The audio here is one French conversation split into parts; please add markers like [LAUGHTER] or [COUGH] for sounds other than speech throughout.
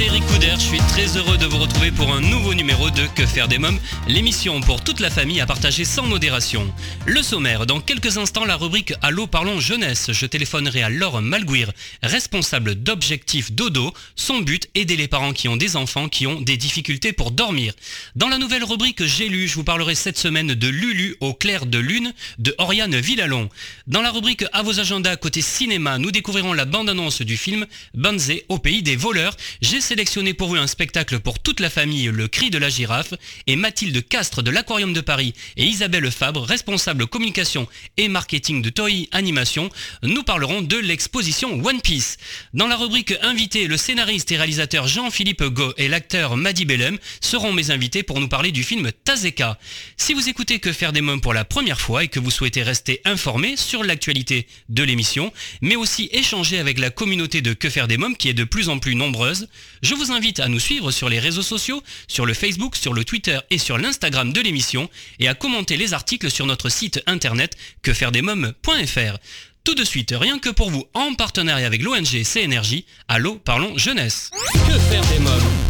C'est Eric Couder, je suis très heureux de vous retrouver pour un nouveau numéro de Que faire des mômes, l'émission pour toute la famille à partager sans modération. Le sommaire, dans quelques instants la rubrique Allô parlons jeunesse, je téléphonerai à Laure Malguir, responsable d'Objectif Dodo, son but aider les parents qui ont des enfants qui ont des difficultés pour dormir. Dans la nouvelle rubrique J'ai lu, je vous parlerai cette semaine de Lulu au clair de lune de Oriane Villalon. Dans la rubrique À vos agendas côté cinéma, nous découvrirons la bande-annonce du film Banzé au pays des voleurs. Sélectionné pour vous un spectacle pour toute la famille, Le cri de la girafe, et Mathilde Castre de l'Aquarium de Paris et Isabelle Fabre, responsable communication et marketing de Toei Animation, nous parlerons de l'exposition One Piece. Dans la rubrique Invité, le scénariste et réalisateur Jean-Philippe Go et l'acteur Madi Bellem seront mes invités pour nous parler du film Tazeka. Si vous écoutez Que faire des mômes pour la première fois et que vous souhaitez rester informé sur l'actualité de l'émission, mais aussi échanger avec la communauté de Que faire des mômes qui est de plus en plus nombreuse, je vous invite à nous suivre sur les réseaux sociaux, sur le Facebook, sur le Twitter et sur l'Instagram de l'émission et à commenter les articles sur notre site internet quefairedesmômes.fr. Tout de suite, rien que pour vous, en partenariat avec l'ONG CNRJ, Allô, parlons jeunesse. Que faire des mômes?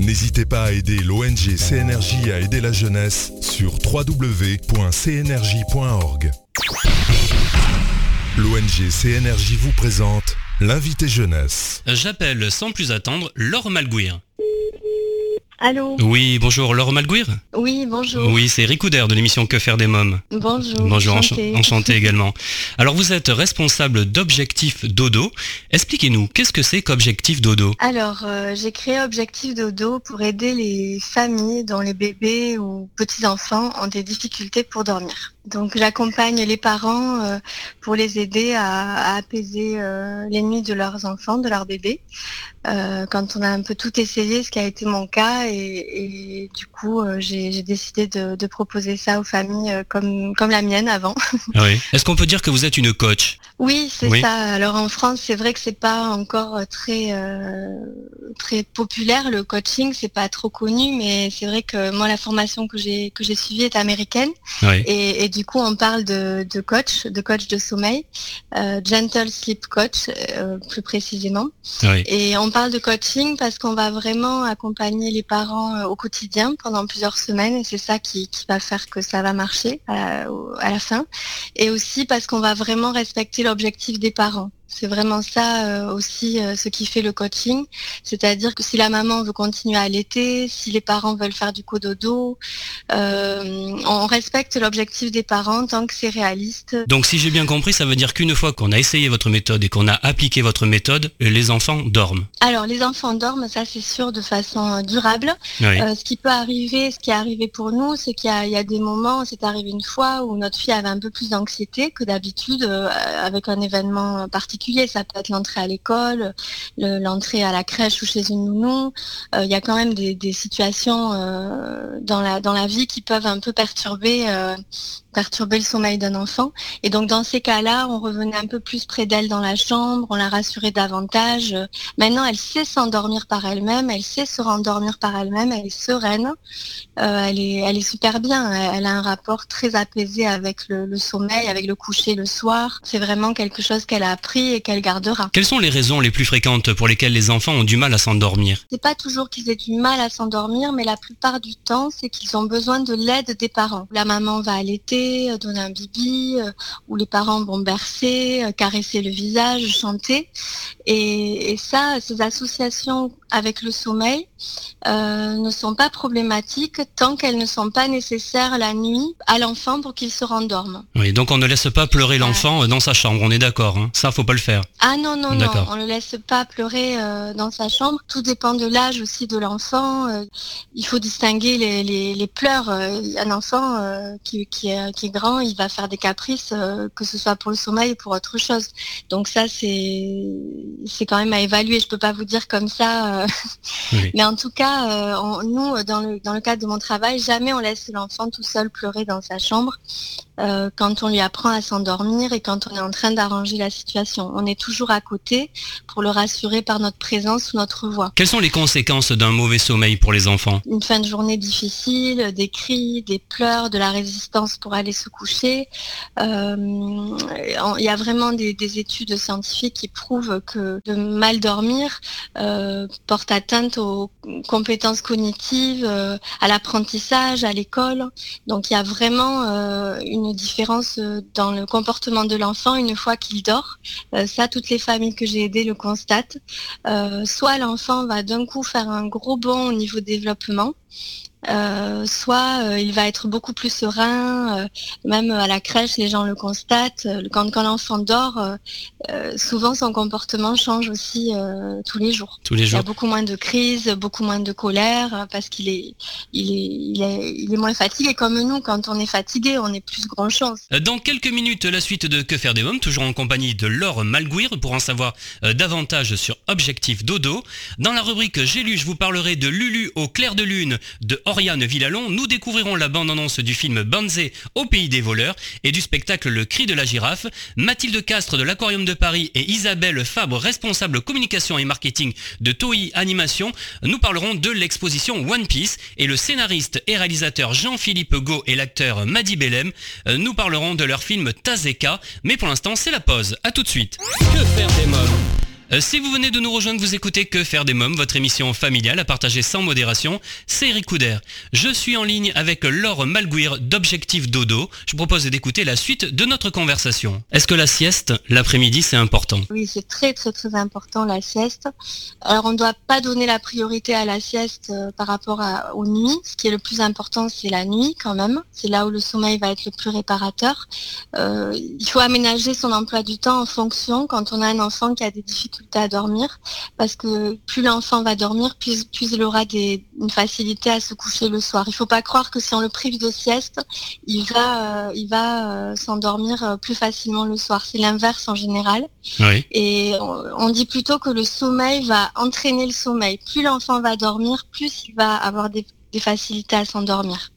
N'hésitez pas à aider l'ONG CNRJ à aider la jeunesse sur www.cnrj.org. L'ONG CNRJ vous présente l'invité jeunesse. J'appelle sans plus attendre Laure Malguir. Allô Oui, bonjour, Laure Malguir Oui, bonjour. Oui, c'est Ricoudère de l'émission Que faire des mômes. Bonjour. Bonjour, enchanté [LAUGHS] également. Alors vous êtes responsable d'Objectif Dodo. Expliquez-nous, qu'est-ce que c'est qu'Objectif Dodo Alors, euh, j'ai créé Objectif Dodo pour aider les familles dont les bébés ou petits-enfants ont des difficultés pour dormir. Donc, j'accompagne les parents euh, pour les aider à, à apaiser euh, les nuits de leurs enfants, de leurs bébés. Euh, quand on a un peu tout essayé, ce qui a été mon cas, et, et du coup, j'ai décidé de, de proposer ça aux familles comme, comme la mienne avant. Oui. Est-ce qu'on peut dire que vous êtes une coach? Oui, c'est Oui. ça. Alors en France, c'est vrai que c'est pas encore très très populaire le coaching, c'est pas trop connu, mais c'est vrai que moi la formation que j'ai que j'ai suivie est américaine Oui. et, et du coup on parle de, de coach, de coach de sommeil, euh, gentle sleep coach euh, plus précisément. Oui. Et on parle de coaching parce qu'on va vraiment accompagner les parents euh, au quotidien pendant plusieurs semaines et c'est ça qui, qui va faire que ça va marcher à la fin. Et aussi parce qu'on va vraiment respecter l'objectif des parents. C'est vraiment ça euh, aussi euh, ce qui fait le coaching. C'est-à-dire que si la maman veut continuer à allaiter, si les parents veulent faire du cododo, euh, on respecte l'objectif des parents tant que c'est réaliste. Donc si j'ai bien compris, ça veut dire qu'une fois qu'on a essayé votre méthode et qu'on a appliqué votre méthode, les enfants dorment. Alors les enfants dorment, ça c'est sûr, de façon euh, durable. Oui. Euh, ce qui peut arriver, ce qui est arrivé pour nous, c'est qu'il y, y a des moments, c'est arrivé une fois où notre fille avait un peu plus d'anxiété que d'habitude avec un événement particulier. Ça peut être l'entrée à l'école, le- l'entrée à la crèche ou chez une nounou. Euh, il y a quand même des, situations euh, dans, la, dans la vie qui peuvent un peu perturber, euh, perturber le sommeil d'un enfant. Et donc dans ces cas-là, on revenait un peu plus près d'elle dans la chambre, on la rassurait davantage. Maintenant, elle sait s'endormir par elle-même, elle sait se rendormir par elle-même, elle est sereine, elle, est, elle est super bien, elle, a un rapport très apaisé avec le sommeil, avec le coucher le soir. C'est vraiment quelque chose qu'elle a appris et qu'elle gardera. Quelles sont les raisons les plus fréquentes pour lesquelles les enfants ont du mal à s'endormir? C'est pas toujours qu'ils aient du mal à s'endormir, mais la plupart du temps, c'est qu'ils ont besoin de l'aide des parents. La maman va allaiter, euh, donner un bibi, euh, ou les parents vont bercer, euh, caresser le visage, chanter. Et, ça, ces associations avec le sommeil euh, ne sont pas problématiques tant qu'elles ne sont pas nécessaires la nuit à l'enfant pour qu'il se rendorme. Oui, donc on ne laisse pas pleurer l'enfant dans sa chambre, on est d'accord. Hein ça, faut pas le faire. Ah non, non, non, on ne le laisse pas pleurer dans sa chambre. Tout dépend de l'âge aussi de l'enfant. il faut distinguer les, pleurs. Un enfant qui, qui, est, qui, est, grand, il va faire des caprices, que ce soit pour le sommeil ou pour autre chose. Donc ça, c'est c'est quand même à évaluer. Je peux pas vous dire comme ça. Euh, [LAUGHS] mais en tout cas, euh, nous, dans le, dans le cadre de mon travail, jamais on laisse l'enfant tout seul pleurer dans sa chambre. Euh, quand on lui apprend à s'endormir et quand on est en train d'arranger la situation. On est toujours à côté pour le rassurer par notre présence ou notre voix. Quelles sont les conséquences d'un mauvais sommeil pour les enfants? Une fin de journée difficile, des cris, des pleurs, de la résistance pour aller se coucher. Euh, il y a vraiment des, études scientifiques qui prouvent que de mal dormir euh, porte atteinte aux compétences cognitives, à l'apprentissage, à l'école. Donc il y a vraiment une différence euh, dans le comportement de l'enfant une fois qu'il dort. Euh, ça, toutes les familles que j'ai aidées le constatent. Euh, soit l'enfant va d'un coup faire un gros bond au niveau développement, soit il va être beaucoup plus serein, même à la crèche, les gens le constatent. Quand, quand l'enfant dort, souvent son comportement change aussi tous les jours. Tous les jours. Il y a beaucoup moins de crises, beaucoup moins de colère, parce qu'il est, il est, il est, moins fatigué. Comme nous, quand on est fatigué, on est plus grand chance. Dans quelques minutes, la suite de Que faire des mômes, toujours en compagnie de Laure Malguir, pour en savoir davantage sur Objectif Dodo. Dans la rubrique J'ai lu, je vous parlerai de Lulu au clair de lune, de Oriane Villalon, nous découvrirons la bande-annonce du film Banzé au pays des voleurs et du spectacle Le cri de la girafe. Mathilde Castre de l'Aquarium de Paris et Isabelle Fabre, responsable communication et marketing de Toei Animation, nous parleront de l'exposition One Piece et le scénariste et réalisateur Jean-Philippe Go et l'acteur Madi Bellem nous parleront de leur film Tazeka. Mais pour l'instant, c'est la pause. A tout de suite. Euh, si vous venez de nous rejoindre, vous écoutez Que faire des mômes, votre émission familiale à partager sans modération. C'est Eric Couder. Je suis en ligne avec Laure Malguir d'Objectif Dodo. Je propose d'écouter la suite de notre conversation. Est-ce que la sieste, l'après-midi, c'est important? Oui, c'est très très très important la sieste. Alors on ne doit pas donner la priorité à la sieste euh, par rapport aux nuits. Ce qui est le plus important, c'est la nuit quand même. C'est là où le sommeil va être le plus réparateur. Euh, il faut aménager son emploi du temps en fonction quand on a un enfant qui a des difficultés à dormir parce que plus l'enfant va dormir, plus, il aura des, une facilité à se coucher le soir. Il ne faut pas croire que si on le prive de sieste, il va, euh, il va euh, s'endormir euh, plus facilement le soir. C'est l'inverse en général. Et on, dit plutôt que le sommeil va entraîner le sommeil. Plus l'enfant va dormir, plus il va avoir des facilités à s'endormir.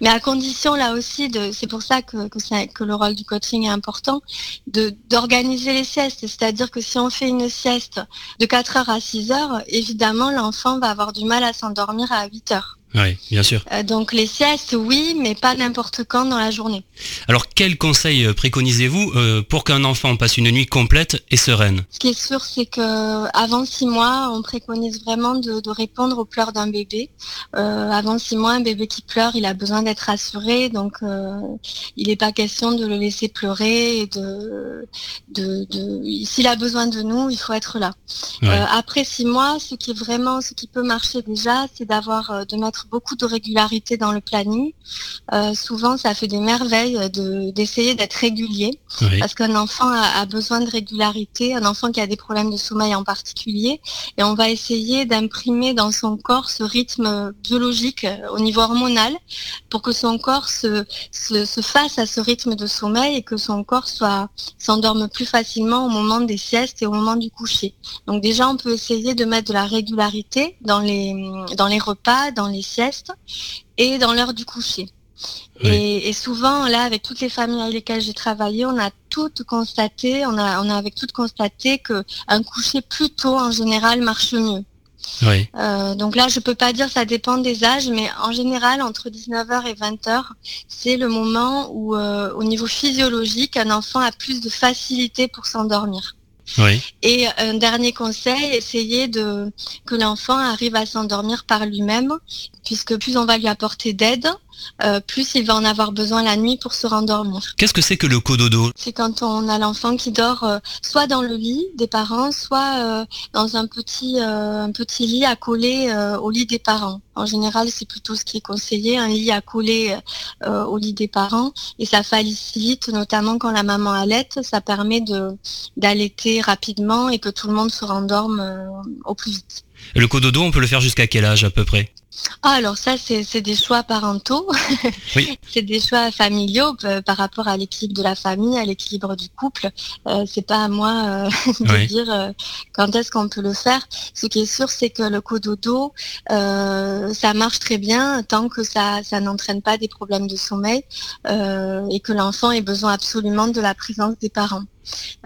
Mais à condition là aussi, c'est pour ça que, que, le rôle du coaching est important, d'organiser les siestes. C'est-à-dire que si on fait une sieste de 4 heures à 6 heures, évidemment l'enfant va avoir du mal à s'endormir à 8 heures. Oui, bien sûr. Euh, donc les siestes, oui, mais pas n'importe quand dans la journée. Alors quels conseils euh, préconisez-vous euh, pour qu'un enfant passe une nuit complète et sereine? Ce qui est sûr, c'est que avant six mois, on préconise vraiment de, répondre aux pleurs d'un bébé. avant six mois, un bébé qui pleure, il a besoin d'être rassuré, donc il n'est pas question de le laisser pleurer. Et de, de, S'il a besoin de nous, il faut être là. après six mois, ce qui est vraiment, ce qui peut marcher déjà, c'est d'avoir de mettre beaucoup de régularité dans le planning. Euh, souvent, ça fait des merveilles d'essayer d'être régulier, parce qu'un enfant a, besoin de régularité, un enfant qui a des problèmes de sommeil en particulier, et on va essayer d'imprimer dans son corps ce rythme biologique euh, au niveau hormonal, pour que son corps se, se, fasse à ce rythme de sommeil et que son corps soit s'endorme plus facilement au moment des siestes et au moment du coucher. Donc déjà, on peut essayer de mettre de la régularité dans les, dans les repas, dans les siestes et dans l'heure du coucher. Et, souvent, là, avec toutes les familles avec lesquelles j'ai travaillé, on a toutes constaté, on a, on a avec toutes constaté qu'un coucher plus tôt, en général, marche mieux. Euh, donc là, je peux pas dire, ça dépend des âges, mais en général, entre 19h et 20h, c'est le moment où, euh, au niveau physiologique, un enfant a plus de facilité pour s'endormir. Et un dernier conseil, essayer de que l'enfant arrive à s'endormir par lui-même, puisque plus on va lui apporter d'aide, euh, plus il va en avoir besoin la nuit pour se rendormir. Qu'est-ce que c'est que le cododo? C'est quand on a l'enfant qui dort euh, soit dans le lit des parents, soit euh, dans un petit, un petit lit accolé au lit des parents. En général, c'est plutôt ce qui est conseillé, un lit accolé au lit des parents. Et ça facilite, notamment quand la maman allait, ça permet d'allaiter rapidement et que tout le monde se rendorme au plus vite. Le cododo, on peut le faire jusqu'à quel âge à peu près? Ah, alors ça, c'est des choix parentaux, [LAUGHS] c'est des choix familiaux euh, par rapport à l'équilibre de la famille, à l'équilibre du couple. Euh, c'est pas à moi euh, [LAUGHS] de dire quand est-ce qu'on peut le faire. Ce qui est sûr, c'est que le cododo, ça marche très bien tant que ça, ça n'entraîne pas des problèmes de sommeil et que l'enfant ait besoin absolument de la présence des parents.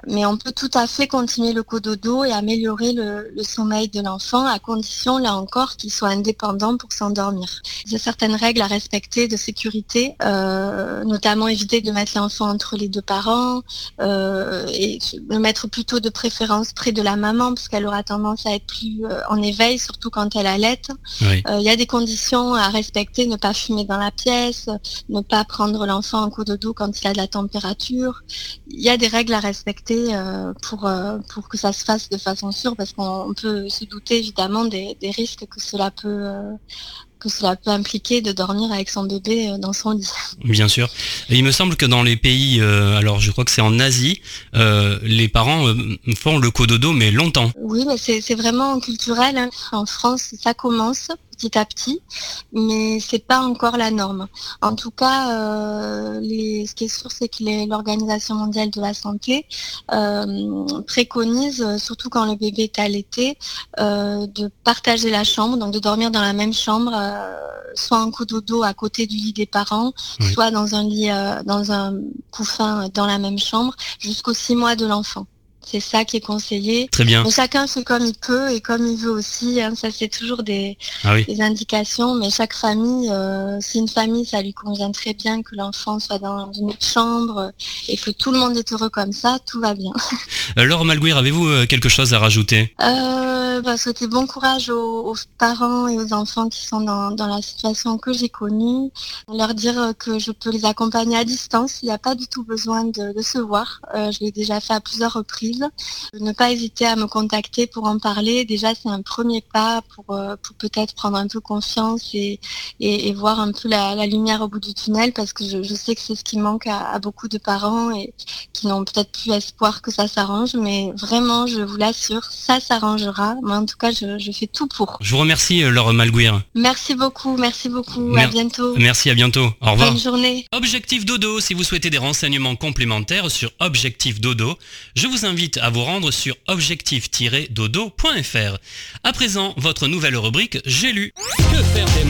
Mais on peut tout à fait continuer le cododo et améliorer le, sommeil de l'enfant à condition, là encore, qu'il soit indépendant pour s'endormir. Il y a certaines règles à respecter de sécurité, euh, notamment éviter de mettre l'enfant entre les deux parents euh, et le mettre plutôt de préférence près de la maman parce qu'elle aura tendance à être plus euh, en éveil, surtout quand elle allait. Il y a des conditions à respecter, ne pas fumer dans la pièce, ne pas prendre l'enfant en cododo quand il a de la température. Il y a des règles à respecter pour, pour que ça se fasse de façon sûre, parce qu'on peut se douter évidemment des, risques que cela peut euh, que cela peut impliquer de dormir avec son bébé dans son lit. Bien sûr. il me semble que dans les pays, alors je crois que c'est en Asie, les parents font le cododo mais longtemps. Oui, mais c'est vraiment culturel. Hein. En France, ça commence petit à petit, mais c'est pas encore la norme. En tout cas, euh, ce qui est sûr, c'est que l'Organisation mondiale de la santé euh, préconise, surtout quand le bébé est allaité, euh, de partager la chambre, donc de dormir dans la même chambre, soit en coup d'eau à côté du lit des parents, soit dans un lit, dans un couffin dans la même chambre, jusqu'aux six mois de l'enfant. C'est ça qui est conseillé. Très bien. chacun fait comme il peut et comme il veut aussi. Hein. Ça, c'est toujours des, ah indications. Mais chaque famille, euh, si une famille, ça lui convient très bien que l'enfant soit dans une autre chambre et que tout le monde est heureux comme ça, tout va bien. Euh, Laure Malguir, avez-vous euh, quelque chose à rajouter? Euh, bah, Souhaiter bon courage aux, parents et aux enfants qui sont dans, la situation que j'ai connue. Leur dire que je peux les accompagner à distance. Il n'y a pas du tout besoin de, de se voir. je l'ai déjà fait à plusieurs reprises. Ne pas hésiter à me contacter pour en parler. Déjà, c'est un premier pas pour, euh, peut-être prendre un peu confiance et, et, voir un peu la, lumière au bout du tunnel parce que je, sais que c'est ce qui manque à, beaucoup de parents et qui n'ont peut-être plus espoir que ça s'arrange. Mais vraiment, je vous l'assure, ça s'arrangera. Mais en tout cas, je, fais tout pour. Je vous remercie, euh, Laure Malguir. Merci beaucoup, merci beaucoup. à bientôt. Merci, à bientôt. Au revoir. Bonne journée. Objectif Dodo, si vous souhaitez des renseignements complémentaires sur Objectif Dodo, je vous invite à vous rendre sur objectif-dodo.fr. À présent, votre nouvelle rubrique J'ai lu. Que faire des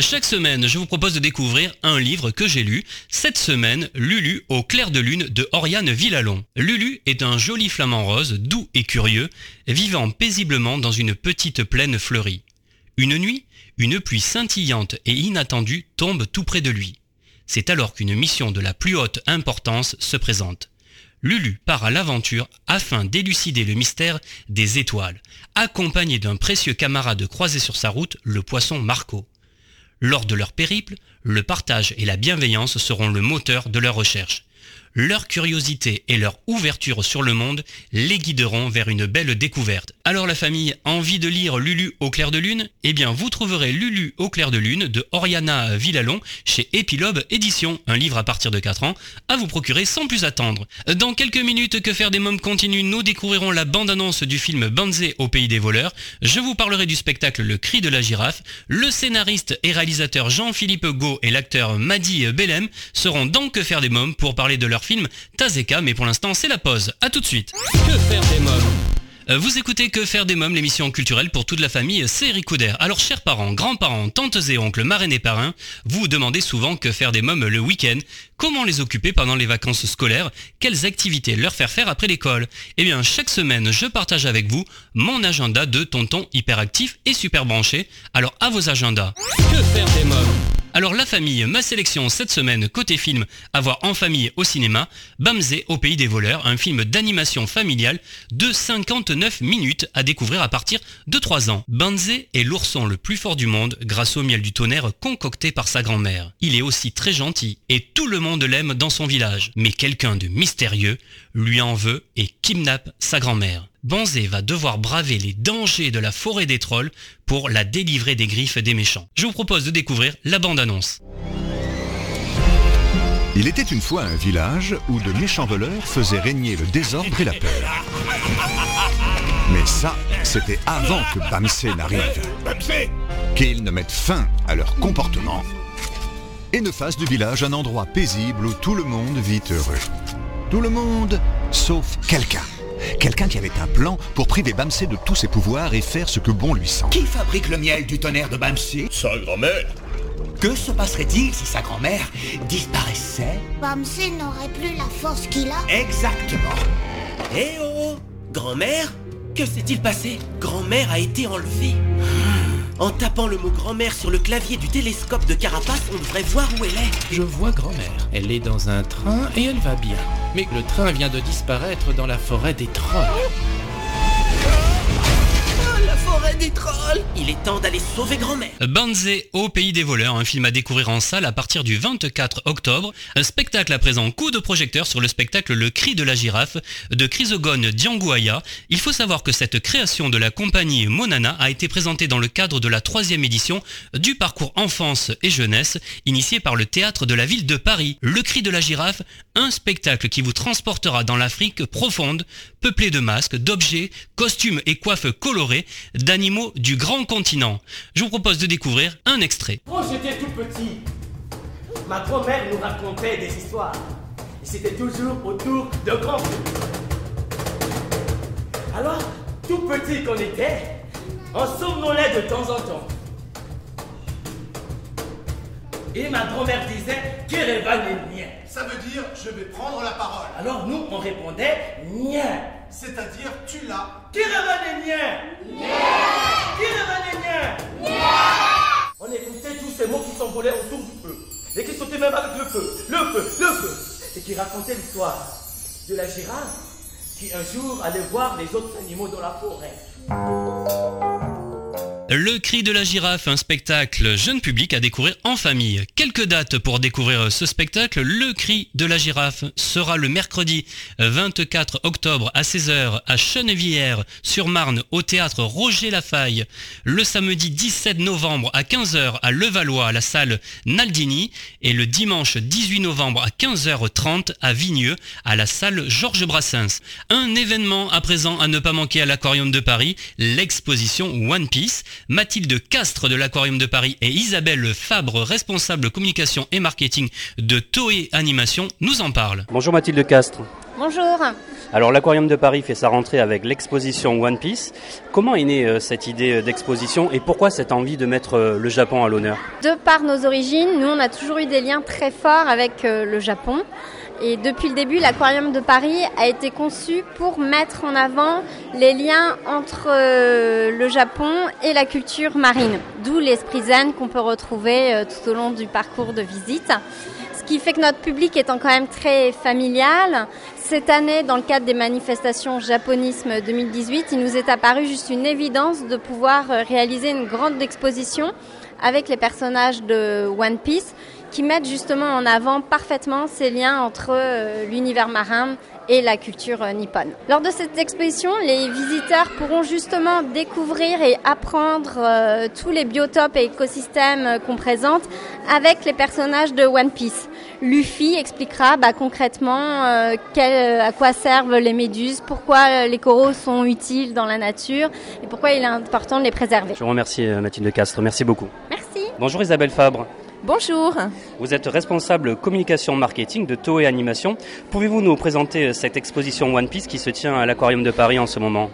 chaque semaine, je vous propose de découvrir un livre que j'ai lu. Cette semaine, Lulu au clair de lune de Oriane Villalon. Lulu est un joli flamant rose, doux et curieux, vivant paisiblement dans une petite plaine fleurie. Une nuit, une pluie scintillante et inattendue tombe tout près de lui. C'est alors qu'une mission de la plus haute importance se présente. Lulu part à l'aventure afin d'élucider le mystère des étoiles, accompagné d'un précieux camarade croisé sur sa route, le poisson Marco. Lors de leur périple, le partage et la bienveillance seront le moteur de leur recherche. Leur curiosité et leur ouverture sur le monde les guideront vers une belle découverte. Alors la famille, envie de lire Lulu au clair de lune? Eh bien vous trouverez Lulu au clair de lune de Oriana Villalon chez Epilobe Édition, un livre à partir de 4 ans, à vous procurer sans plus attendre. Dans quelques minutes, Que faire des mômes continue, nous découvrirons la bande-annonce du film Banzé au pays des voleurs. Je vous parlerai du spectacle Le cri de la girafe. Le scénariste et réalisateur Jean-Philippe Gau et l'acteur Madi Bellem seront dans Que faire des mômes pour parler de leur film Tazeka, mais pour l'instant c'est la pause. A tout de suite. Que faire des mômes euh, vous écoutez Que faire des mômes, l'émission culturelle pour toute la famille, c'est Eric Couder. Alors chers parents, grands-parents, tantes et oncles, marraines et parrains, vous vous demandez souvent que faire des mômes le week-end, comment les occuper pendant les vacances scolaires, quelles activités leur faire faire après l'école? Eh bien chaque semaine je partage avec vous mon agenda de tonton hyperactif et super branché, alors à vos agendas. Que faire des mômes Alors la famille, ma sélection cette semaine côté film à voir en famille au cinéma, Bamzé au pays des voleurs, un film d'animation familiale de 59 minutes à découvrir à partir de 3 ans. Bamzé est l'ourson le plus fort du monde grâce au miel du tonnerre concocté par sa grand-mère. Il est aussi très gentil et tout le monde l'aime dans son village. Mais quelqu'un de mystérieux lui en veut et kidnappe sa grand-mère. Banzé va devoir braver les dangers de la forêt des trolls pour la délivrer des griffes des méchants. Je vous propose de découvrir la bande-annonce. Il était une fois un village où de méchants voleurs faisaient régner le désordre et la peur. Mais ça, c'était avant que Bamsé n'arrive. Qu'ils ne mettent fin à leur comportement et ne fassent du village un endroit paisible où tout le monde vit heureux. Tout le monde, sauf quelqu'un. Quelqu'un qui avait un plan pour priver Bamsé de tous ses pouvoirs et faire ce que bon lui semble. Qui fabrique le miel du tonnerre de Bamsé? Sa grand-mère Que se passerait-il si sa grand-mère disparaissait? Bamsé n'aurait plus la force qu'il a. Exactement. Eh oh Grand-mère Que s'est-il passé? Grand-mère a été enlevée. En tapant le mot grand-mère sur le clavier du télescope de Carapace, on devrait voir où elle est. Je vois grand-mère. Elle est dans un train et elle va bien. Mais le train vient de disparaître dans la forêt des trolls. Il est temps d'aller sauver grand-mère. Banzé au pays des voleurs, un film à découvrir en salle à partir du 24 octobre. Un spectacle à présent coup de projecteur sur le spectacle Le cri de la girafe de Chrysogone Dianguaya. Il faut savoir que cette création de la compagnie Monana a été présentée dans le cadre de la troisième édition du parcours enfance et jeunesse initié par le théâtre de la ville de Paris. Le cri de la girafe, un spectacle qui vous transportera dans l'Afrique profonde, peuplée de masques, d'objets, costumes et coiffes colorées, du grand continent. Je vous propose de découvrir un extrait. Quand j'étais tout petit, ma grand-mère nous racontait des histoires. Et c'était toujours autour de grands. Alors, tout petit qu'on était, on somnolait de temps en temps. Et ma grand-mère disait Kireva Nien. Ça veut dire je vais prendre la parole. Alors nous, on répondait Nien. C'est-à-dire tu l'as. On écoutait tous ces mots qui s'envolaient autour du feu. Et qui sautaient même avec le feu, le feu, le feu. Et qui racontaient l'histoire de la girafe qui un jour allait voir les autres animaux dans la forêt. Le cri de la girafe, un spectacle jeune public à découvrir en famille. Quelques dates pour découvrir ce spectacle. Le cri de la girafe sera le mercredi 24 octobre à 16h à Chenevière sur Marne au théâtre Roger Lafaille. Le samedi 17 novembre à 15h à Levallois à la salle Naldini et le dimanche 18 novembre à 15h30 à Vigneux à la salle Georges Brassens. Un événement à présent à ne pas manquer à l'Aquarium de Paris, l'exposition One Piece. Mathilde Castre de l'Aquarium de Paris et Isabelle Fabre, responsable communication et marketing de Toei Animation, nous en parlent. Bonjour Mathilde Castre. Bonjour. Alors l'Aquarium de Paris fait sa rentrée avec l'exposition One Piece. Comment est née euh, cette idée euh, d'exposition et pourquoi cette envie de mettre euh, le Japon à l'honneur? De par nos origines, nous on a toujours eu des liens très forts avec le Japon. Et depuis le début, l'Aquarium de Paris a été conçu pour mettre en avant les liens entre le Japon et la culture marine. D'où l'esprit zen qu'on peut retrouver tout au long du parcours de visite. Ce qui fait que notre public étant quand même très familial, cette année, dans le cadre des manifestations Japonisme 2018, il nous est apparu juste une évidence de pouvoir réaliser une grande exposition avec les personnages de One Piece qui mettent justement en avant parfaitement ces liens entre l'univers marin et la culture nippone. Lors de cette exposition, les visiteurs pourront justement découvrir et apprendre euh, tous les biotopes et écosystèmes qu'on présente avec les personnages de One Piece. Luffy expliquera bah, concrètement euh, quel, à quoi servent les méduses, pourquoi les coraux sont utiles dans la nature et pourquoi il est important de les préserver. Je vous remercie Mathilde Castre, merci beaucoup. Merci. Bonjour Isabelle Fabre. Bonjour. Vous êtes responsable communication marketing de Toei Animation. Pouvez-vous nous présenter cette exposition One Piece qui se tient à l'Aquarium de Paris en ce moment?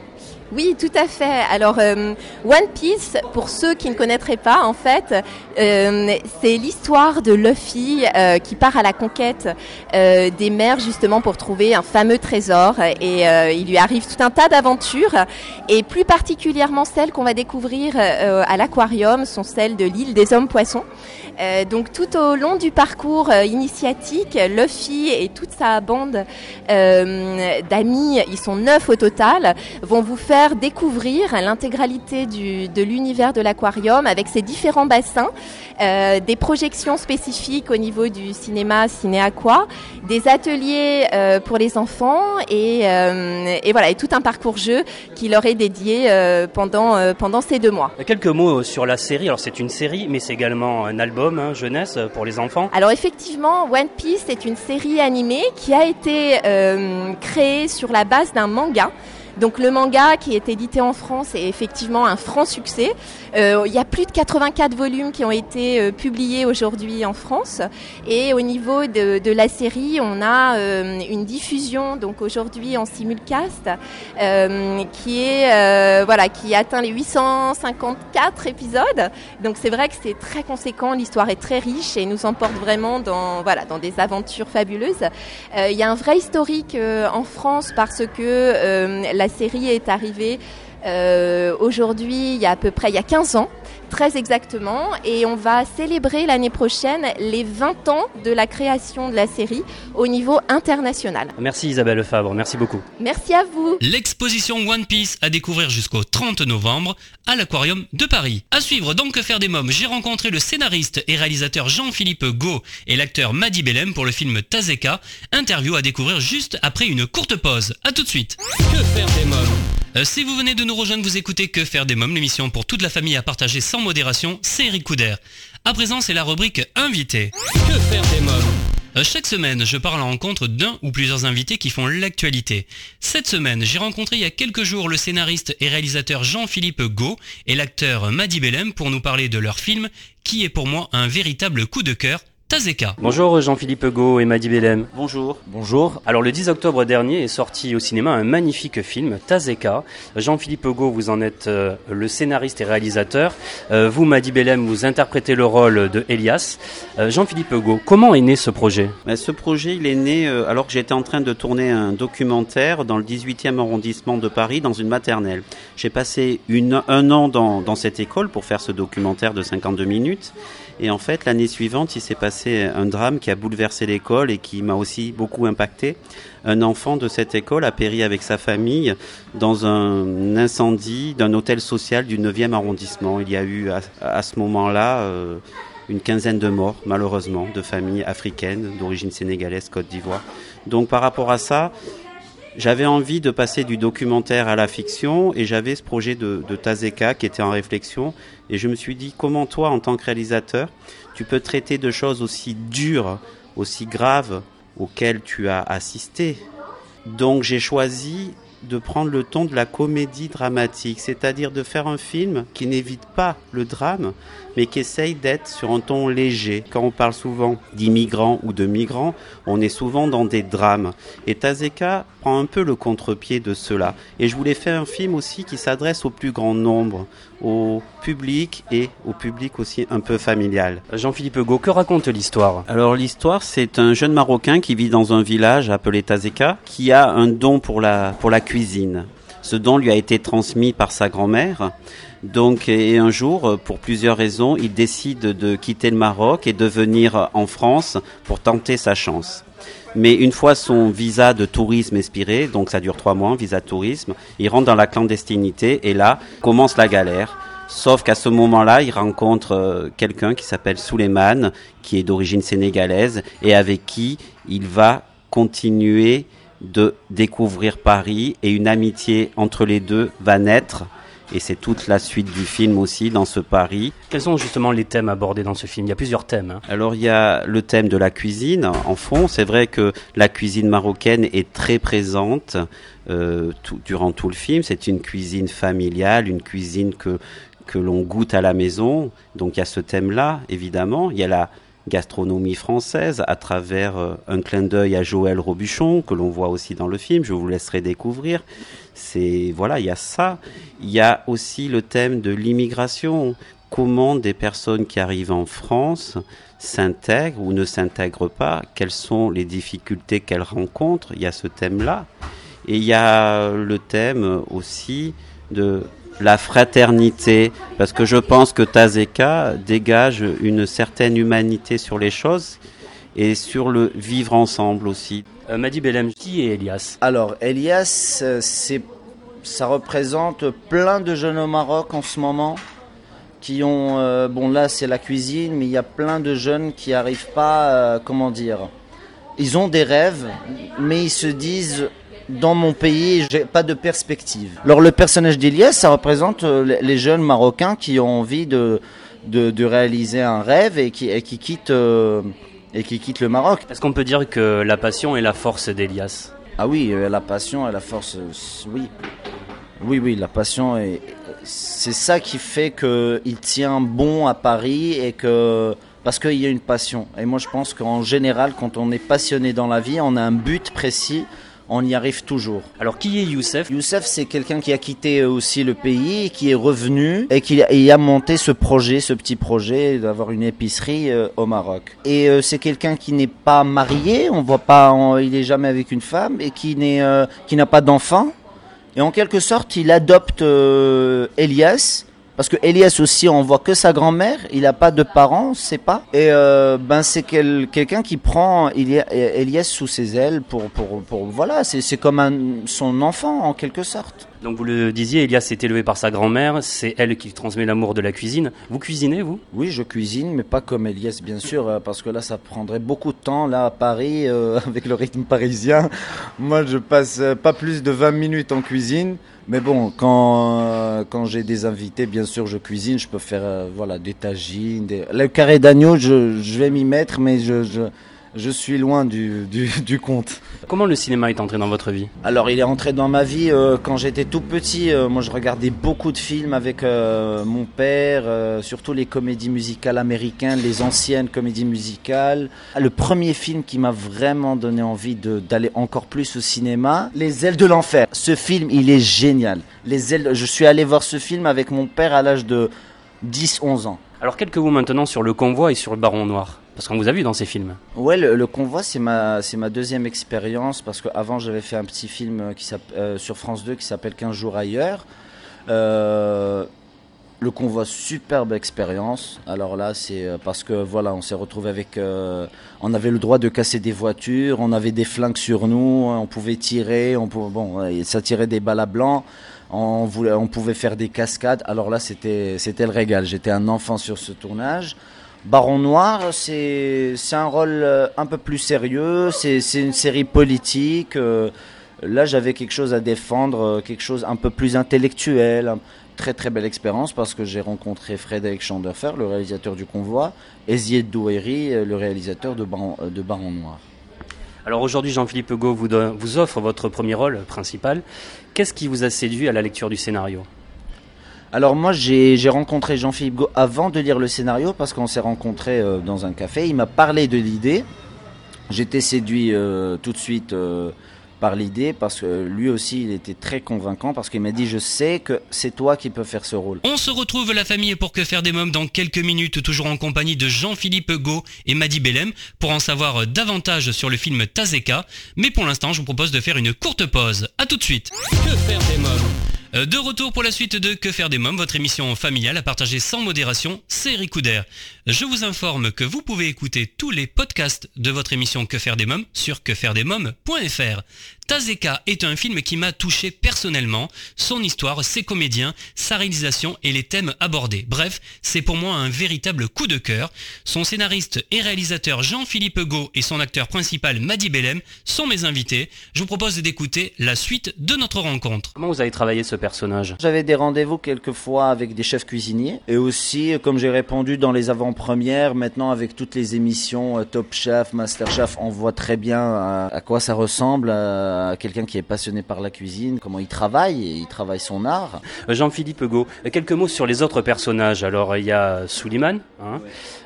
Oui, tout à fait. Alors, euh, One Piece, pour ceux qui ne connaîtraient pas, en fait, euh, c'est l'histoire de Luffy euh, qui part à la conquête euh, des mers justement pour trouver un fameux trésor. Et euh, il lui arrive tout un tas d'aventures. Et plus particulièrement celles qu'on va découvrir euh, à l'aquarium sont celles de l'île des hommes poissons. Euh, donc tout au long du parcours euh, initiatique, Luffy et toute sa bande euh, d'amis, ils sont neuf au total, vont vous faire découvrir l'intégralité de l'univers de l'aquarium avec ses différents bassins, des projections spécifiques au niveau du cinéma ciné-aqua, des ateliers pour les enfants et, et, voilà et tout un parcours jeu qui leur est dédié pendant pendant ces deux mois. Quelques mots sur la série. Alors c'est une série, mais c'est également un album Hein, jeunesse euh, pour les enfants. Alors effectivement, One Piece est une série animée qui a été euh, créée sur la base d'un manga donc le manga qui est édité en France est effectivement un franc succès. Euh, il y a plus de 84 volumes qui ont été euh, publiés aujourd'hui en France. Et au niveau de, la série, on a euh, une diffusion donc aujourd'hui en simulcast qui est voilà qui atteint les 854 épisodes. Donc c'est vrai que c'est très conséquent. L'histoire est très riche et nous emporte vraiment dans voilà dans des aventures fabuleuses. Il y a un vrai historique en France parce que la la série est arrivée euh, aujourd'hui, il y a à peu près il y a 15 ans, très exactement, et on va célébrer l'année prochaine les 20 ans de la création de la série au niveau international. Merci Isabelle Fabre, merci beaucoup. Merci à vous. L'exposition One Piece à découvrir jusqu'au 30 novembre à l'Aquarium de Paris. À suivre donc Que faire des mômes, j'ai rencontré le scénariste et réalisateur Jean-Philippe Go et l'acteur Madi Bellem pour le film Tazeka. Interview à découvrir juste après une courte pause. A tout de suite. Que faire des mômes? Euh, si vous venez de nous rejoindre, vous écoutez Que faire des mômes, l'émission pour toute la famille à partager sans modération, c'est Eric Couder. À présent, c'est la rubrique Invité. Que faire des mômes euh, chaque semaine, je parle en rencontre d'un ou plusieurs invités qui font l'actualité. Cette semaine, j'ai rencontré il y a quelques jours le scénariste et réalisateur Jean-Philippe Go et l'acteur Madi Bellem pour nous parler de leur film qui est pour moi un véritable coup de cœur, Tazeka. Bonjour Jean-Philippe Go et Madi Bellem. Bonjour. Bonjour. Alors le 10 octobre dernier est sorti au cinéma un magnifique film, Tazeka. Jean-Philippe Go, vous en êtes euh, le scénariste et réalisateur. Euh, vous, Madi Bellem, vous interprétez le rôle de Elias. Euh, Jean-Philippe Go, comment est né ce projet? Ben, Ce projet, il est né alors que j'étais en train de tourner un documentaire dans le 18e arrondissement de Paris, dans une maternelle. J'ai passé une, un an dans, dans cette école pour faire ce documentaire de 52 minutes. Et en fait, l'année suivante, il s'est passé un drame qui a bouleversé l'école et qui m'a aussi beaucoup impacté. Un enfant de cette école a péri avec sa famille dans un incendie d'un hôtel social du 9e arrondissement. Il y a eu à, ce moment-là euh, une quinzaine de morts, malheureusement, de familles africaines d'origine sénégalaise, Côte d'Ivoire. Donc par rapport à ça, j'avais envie de passer du documentaire à la fiction et j'avais ce projet de, Tazeka qui était en réflexion et je me suis dit comment toi en tant que réalisateur tu peux traiter de choses aussi dures, aussi graves auxquelles tu as assisté? Donc j'ai choisi de prendre le ton de la comédie dramatique, c'est-à-dire de faire un film qui n'évite pas le drame, mais qui essaye d'être sur un ton léger. Quand on parle souvent d'immigrants ou de migrants, on est souvent dans des drames. Et Tazeka prend un peu le contre-pied de cela. Et je voulais faire un film aussi qui s'adresse au plus grand nombre, au public et au public aussi un peu familial. Jean-Philippe Hugo, que raconte l'histoire? Alors l'histoire, c'est un jeune Marocain qui vit dans un village appelé Tazeka, qui a un don pour la, pour la cuisine. Ce don lui a été transmis par sa grand-mère. Donc, et un jour, pour plusieurs raisons, il décide de quitter le Maroc et de venir en France pour tenter sa chance. Mais une fois son visa de tourisme expiré, donc ça dure trois mois, visa de tourisme, il rentre dans la clandestinité et là commence la galère. Sauf qu'à ce moment-là, il rencontre euh, quelqu'un qui s'appelle Souleymane, qui est d'origine sénégalaise, et avec qui il va continuer de découvrir Paris, et une amitié entre les deux va naître et c'est toute la suite du film aussi dans ce Paris. Quels sont justement les thèmes abordés dans ce film? Il y a plusieurs thèmes. Hein. Alors il y a le thème de la cuisine en fond. C'est vrai que la cuisine marocaine est très présente euh, tout, durant tout le film. C'est une cuisine familiale, une cuisine que que l'on goûte à la maison. Donc il y a ce thème-là, évidemment. Il y a la gastronomie française à travers euh, un clin d'œil à Joël Robuchon que l'on voit aussi dans le film. Je vous laisserai découvrir. C'est voilà, il y a ça. Il y a aussi le thème de l'immigration. Comment des personnes qui arrivent en France s'intègrent ou ne s'intègrent pas? Quelles sont les difficultés qu'elles rencontrent? Il y a ce thème-là. Et il y a le thème aussi de la fraternité, parce que je pense que Tazeka dégage une certaine humanité sur les choses et sur le vivre ensemble aussi. Euh, Madi Belem, qui est Elias Alors, Elias, euh, c'est, ça représente plein de jeunes au Maroc en ce moment qui ont, euh, bon là c'est la cuisine, mais il y a plein de jeunes qui n'arrivent pas, euh, comment dire, ils ont des rêves, mais ils se disent dans mon pays, j'ai pas de perspective. Alors le personnage d'Elias, ça représente les- les jeunes Marocains qui ont envie de, de, de réaliser un rêve et qui, et qui quittent euh, et qui quittent le Maroc. Est-ce qu'on peut dire que la passion est la force d'Elias? Ah oui, euh, la passion et la force, euh, oui. Oui, oui, la passion, est- c'est ça qui fait qu'il tient bon à Paris et que. Parce qu'il y a une passion. Et moi, je pense qu'en général, quand on est passionné dans la vie, on a un but précis, on y arrive toujours. Alors, qui est Youssef? Youssef, c'est quelqu'un qui a quitté aussi le pays, qui est revenu et qui a- monté ce projet, ce petit projet d'avoir une épicerie euh, au Maroc. Et euh, c'est quelqu'un qui n'est pas marié, on voit pas, il est jamais avec une femme et qui n'est, euh, qui n'a pas d'enfant. Et en quelque sorte, il adopte euh, Elias. Parce que Elias aussi, on voit que sa grand-mère, il n'a pas de parents, on sait pas. Et euh, ben c'est quel- quelqu'un qui prend Elia- Elias sous ses ailes pour, pour, pour voilà, c'est c'est comme un, son enfant en quelque sorte. Donc vous le disiez, Elias est élevé par sa grand-mère, c'est elle qui transmet l'amour de la cuisine. Vous cuisinez, vous? Oui, je cuisine, mais pas comme Elias, bien sûr, euh, parce que là, ça prendrait beaucoup de temps. Là, à Paris, euh, [LAUGHS] avec le rythme parisien, moi, je passe pas plus de 20 minutes en cuisine. Mais bon, quand, euh, quand j'ai des invités, bien sûr, je cuisine. Je peux faire euh, voilà, des tagines. Des... Le carré d'agneau, je, je vais m'y mettre, mais je, je, je suis loin du, du, du compte. Comment le cinéma est entré dans votre vie Alors, il est entré dans ma vie euh, quand j'étais tout petit. euh, moi, je regardais beaucoup de films avec euh, mon père, surtout les comédies musicales américaines, les anciennes comédies musicales. Le premier film qui m'a vraiment donné envie d'aller encore plus au cinéma, Les ailes de l'enfer. Ce film, il est génial. Les ailes, je suis allé voir ce film avec mon père à l'âge de 10-11 ans. Alors quelques mots maintenant sur le convoi et sur le Baron Noir, parce qu'on vous a vu dans ces films. Ouais, le, convoi, c'est ma, c'est ma deuxième expérience parce qu'avant, j'avais fait un petit film qui euh, sur France 2 qui s'appelle 15 jours ailleurs. Euh, le convoi, superbe expérience. Alors là, c'est euh, parce que voilà, on s'est retrouvé avec. on avait le droit de casser des voitures, on avait des flingues sur nous, on pouvait tirer, on pouvait, bon, ça tirait des balles à blanc. On, on pouvait faire des cascades. Alors là, c'était c'était le régal. J'étais un enfant sur ce tournage. Baron Noir, c'est un rôle euh, un peu plus sérieux. C'est une série politique. euh, Là, j'avais quelque chose à défendre, euh, quelque chose un peu plus intellectuel. un- Très très belle expérience parce que j'ai rencontré Frédéric Chanderfer, le réalisateur du convoi, et Zied euh, le réalisateur de Baron, Noir. Alors aujourd'hui, Jean-Philippe Hugo vous, vous offre votre premier rôle principal. Qu'est-ce qui vous a séduit à la lecture du scénario? Alors moi j'ai rencontré Jean-Philippe Go avant de lire le scénario parce qu'on s'est rencontrés euh, dans un café. Il m'a parlé de l'idée. J'étais séduit euh, tout de suite euh, par l'idée parce que lui aussi il était très convaincant parce qu'il m'a dit je sais que c'est toi qui peux faire ce rôle. On se retrouve la famille pour que faire des mômes dans quelques minutes, toujours en compagnie de Jean-Philippe Go et Madi Bellem pour en savoir davantage sur le film Tazeka. Mais pour l'instant, je vous propose de faire une courte pause. À tout de suite. Que faire des mômes Euh, de retour pour la suite de Que faire des mômes, votre émission familiale à partager sans modération, c'est Ricoudère. Je vous informe que vous pouvez écouter tous les podcasts de votre émission Que faire des mômes sur quefairedesmômes.fr. Tazeka est un film qui m'a touché personnellement, son histoire, ses comédiens, sa réalisation et les thèmes abordés. Bref, c'est pour moi un véritable coup de cœur. Son scénariste et réalisateur Jean-Philippe Go et son acteur principal Madi Bellem sont mes invités. Je vous propose d'écouter la suite de notre rencontre. Comment vous avez travaillé ce personnage? J'avais des rendez-vous quelquefois avec des chefs cuisiniers et aussi, comme j'ai répondu dans les avant-premières, maintenant avec toutes les émissions euh, Top Chef, Master Chef, on voit très bien à, à quoi ça ressemble à, à quelqu'un qui est passionné par la cuisine, comment il travaille, et il travaille son art. Euh, Jean-Philippe Hugo, euh, quelques mots sur les autres personnages. Alors il y a Suleiman, hein,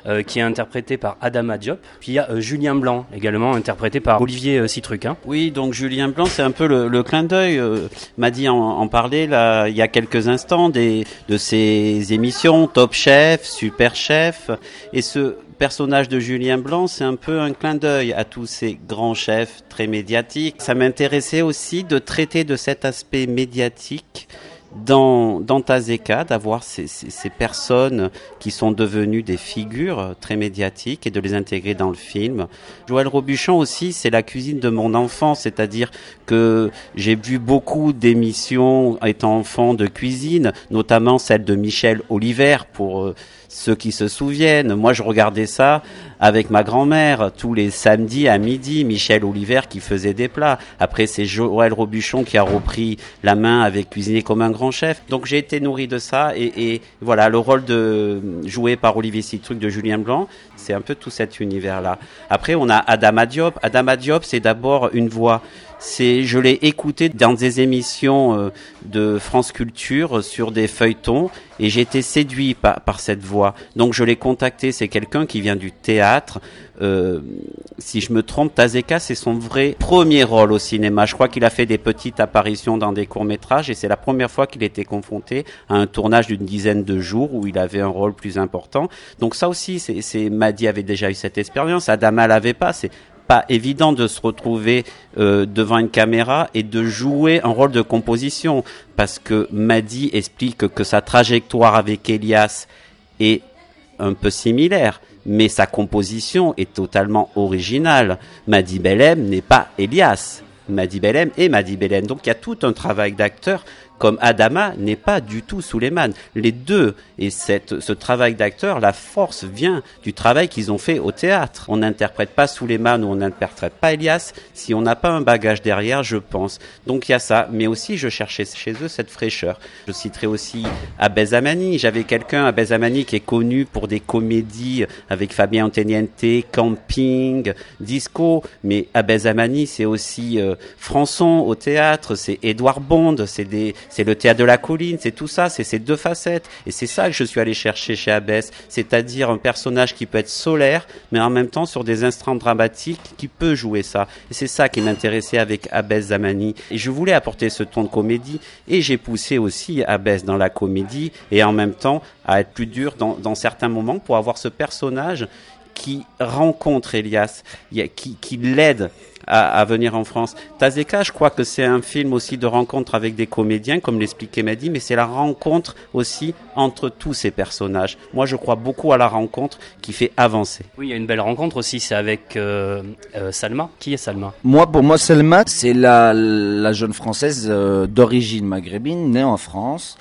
euh, qui est interprété par Adama Diop, puis il y a euh, Julien Blanc, également interprété par Olivier euh, Citruc. hein. Oui, donc Julien Blanc, c'est un peu le, le clin d'œil. Euh, m'a dit en, en parler là il y a quelques instants des de ses émissions Top Chef, Super Chef, et ce personnage de Julien Blanc, c'est un peu un clin d'œil à tous ces grands chefs très médiatiques. Ça m'intéressait aussi de traiter de cet aspect médiatique dans, dans Tazeka d'avoir ces, ces, ces, personnes qui sont devenues des figures très médiatiques et de les intégrer dans le film. Joël Robuchon aussi, c'est la cuisine de mon enfance, c'est-à-dire que j'ai vu beaucoup d'émissions étant enfant de cuisine, notamment celle de Michel Oliver pour euh, ceux qui se souviennent. Moi, je regardais ça avec ma grand-mère tous les samedis à midi. Michel Oliver qui faisait des plats. Après, c'est Joël Robuchon qui a repris la main avec Cuisiner comme un grand chef. Donc, j'ai été nourri de ça. Et, voilà, le rôle de joué par Olivier Citruc de Julien Blanc, c'est un peu tout cet univers-là. Après, on a Adama Diop. Adama Diop, c'est d'abord une voix c'est je l'ai écouté dans des émissions euh, de France Culture sur des feuilletons et j'ai été séduit par, par, cette voix. Donc je l'ai contacté, c'est quelqu'un qui vient du théâtre. Euh, si je me trompe, Tazeka, c'est son vrai premier rôle au cinéma. Je crois qu'il a fait des petites apparitions dans des courts-métrages et c'est la première fois qu'il était confronté à un tournage d'une dizaine de jours où il avait un rôle plus important. Donc ça aussi, c'est Madi avait déjà eu cette expérience, Adama l'avait pas. C'est pas évident de se retrouver euh, devant une caméra et de jouer un rôle de composition parce que Madi explique que sa trajectoire avec Elias est un peu similaire mais sa composition est totalement originale. Madi Bellem n'est pas Elias. Madi Bellem et Madi Bellem. Donc il y a tout un travail d'acteur comme Adama n'est pas du tout Suleiman. Les deux, et ce travail d'acteur, la force vient du travail qu'ils ont fait au théâtre. On n'interprète pas Suleiman ou on n'interprète pas Elias si on n'a pas un bagage derrière, je pense. Donc il y a ça, mais aussi je cherchais chez eux cette fraîcheur. Je citerai aussi Abez Amani. J'avais quelqu'un, Abez Amani, qui est connu pour des comédies avec Fabien Anteniente, Camping, Disco, mais Abez Amani, c'est aussi euh, Françon au théâtre, c'est Édouard Bond, c'est des c'est le théâtre de la colline, c'est tout ça, c'est ces deux facettes. Et c'est ça que je suis allé chercher chez Abbès, c'est-à-dire un personnage qui peut être solaire, mais en même temps sur des instants dramatiques qui peut jouer ça. Et c'est ça qui m'intéressait avec Abbès Zamani. Et je voulais apporter ce ton de comédie, et j'ai poussé aussi Abbès dans la comédie, et en même temps à être plus dur dans, dans certains moments pour avoir ce personnage qui rencontre Elias, qui, qui l'aide à, à, venir en France. Tazeka, je crois que c'est un film aussi de rencontre avec des comédiens, comme l'expliquait Mehdi, mais c'est la rencontre aussi entre tous ces personnages. Moi, je crois beaucoup à la rencontre qui fait avancer. Oui, il y a une belle rencontre aussi, c'est avec euh, euh, Salma. Qui est Salma? Moi, pour moi, Salma, c'est la, la jeune française euh, d'origine maghrébine, née en France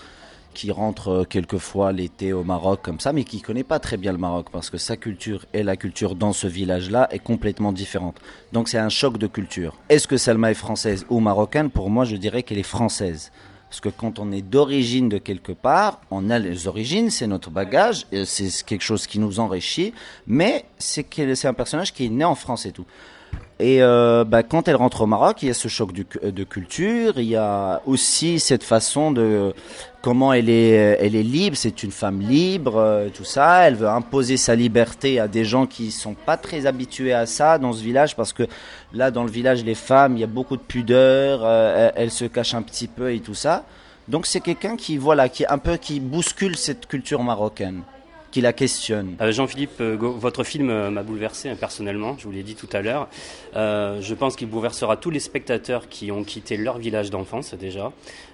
qui rentre quelquefois l'été au Maroc comme ça, mais qui connaît pas très bien le Maroc parce que sa culture et la culture dans ce village-là est complètement différente. Donc c'est un choc de culture. Est-ce que Salma est française ou marocaine? Pour moi, je dirais qu'elle est française. Parce que quand on est d'origine de quelque part, on a les origines, c'est notre bagage, c'est quelque chose qui nous enrichit, mais c'est un personnage qui est né en France et tout. Et euh, bah, quand elle rentre au Maroc, il y a ce choc du, de culture, il y a aussi cette façon de comment elle est, elle est libre, c'est une femme libre, euh, tout ça. Elle veut imposer sa liberté à des gens qui sont pas très habitués à ça dans ce village, parce que là, dans le village, les femmes, il y a beaucoup de pudeur, euh, elles se cachent un petit peu et tout ça. Donc c'est quelqu'un qui, voilà, qui un peu qui bouscule cette culture marocaine qui la questionne. Euh, Jean-Philippe, euh, votre film euh, m'a bouleversé hein, personnellement, je vous l'ai dit tout à l'heure. Euh, je pense qu'il bouleversera tous les spectateurs qui ont quitté leur village d'enfance déjà,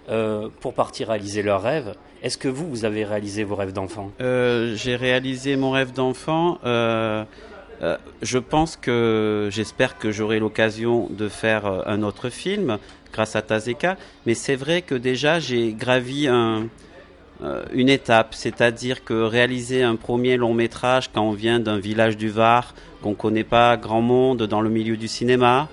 euh, pour partir réaliser leurs rêves. Est-ce que vous, vous avez réalisé vos rêves d'enfant? J'ai réalisé mon rêve d'enfant. je pense que j'espère que j'aurai l'occasion de faire un autre film grâce à Tazeka, mais c'est vrai que déjà j'ai gravi un, euh, une étape, c'est-à-dire que réaliser un premier long métrage quand on vient d'un village du Var, qu'on connaît pas grand monde dans le milieu du cinéma,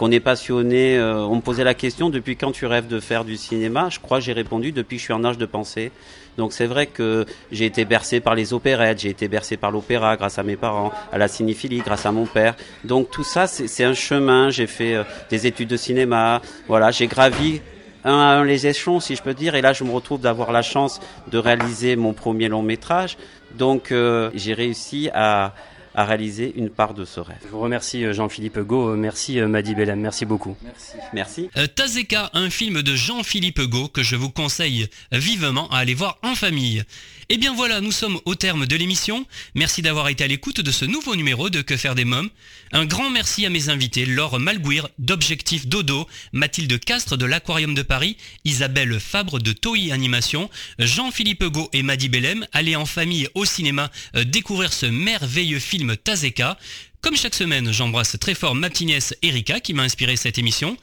qu'on est passionné, euh, on me posait la question depuis quand tu rêves de faire du cinéma? Je crois j'ai répondu depuis que je suis en âge de penser. Donc c'est vrai que j'ai été bercé par les opérettes, j'ai été bercé par l'opéra grâce à mes parents, à la cinéphilie grâce à mon père. Donc tout ça c'est un chemin, j'ai fait euh, des études de cinéma, voilà, j'ai gravi un à un les échelons, si je peux dire. Et là, je me retrouve d'avoir la chance de réaliser mon premier long métrage. Donc, euh, j'ai réussi à, à réaliser une part de ce rêve. Je vous remercie Jean-Philippe Go, merci Madi Bellem, merci beaucoup. Merci. Merci. Euh, Tazeka, un film de Jean-Philippe Go que je vous conseille vivement à aller voir en famille. Et eh bien voilà, nous sommes au terme de l'émission. Merci d'avoir été à l'écoute de ce nouveau numéro de Que faire des mômes. Un grand merci à mes invités, Laure Malguir d'Objectif Dodo, Mathilde Castre de l'Aquarium de Paris, Isabelle Fabre de Toy Animation, Jean-Philippe Go et Madi Bellem, allez en famille au cinéma euh, découvrir ce merveilleux film Tazeka. Comme chaque semaine, j'embrasse très fort ma petite nièce Erika qui m'a inspiré cette émission.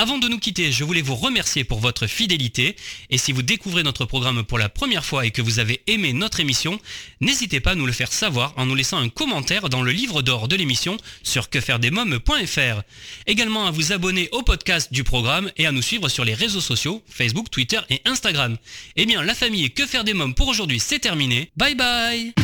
Avant de nous quitter, je voulais vous remercier pour votre fidélité et si vous découvrez notre programme pour la première fois et que vous avez aimé notre émission, n'hésitez pas à nous le faire savoir en nous laissant un commentaire dans le livre d'or de l'émission sur quefairedesmoms.fr. Également à vous abonner au podcast du programme et à nous suivre sur les réseaux sociaux, Facebook, Twitter et Instagram. Eh bien, la famille Que faire des mômes pour aujourd'hui, c'est terminé. Bye bye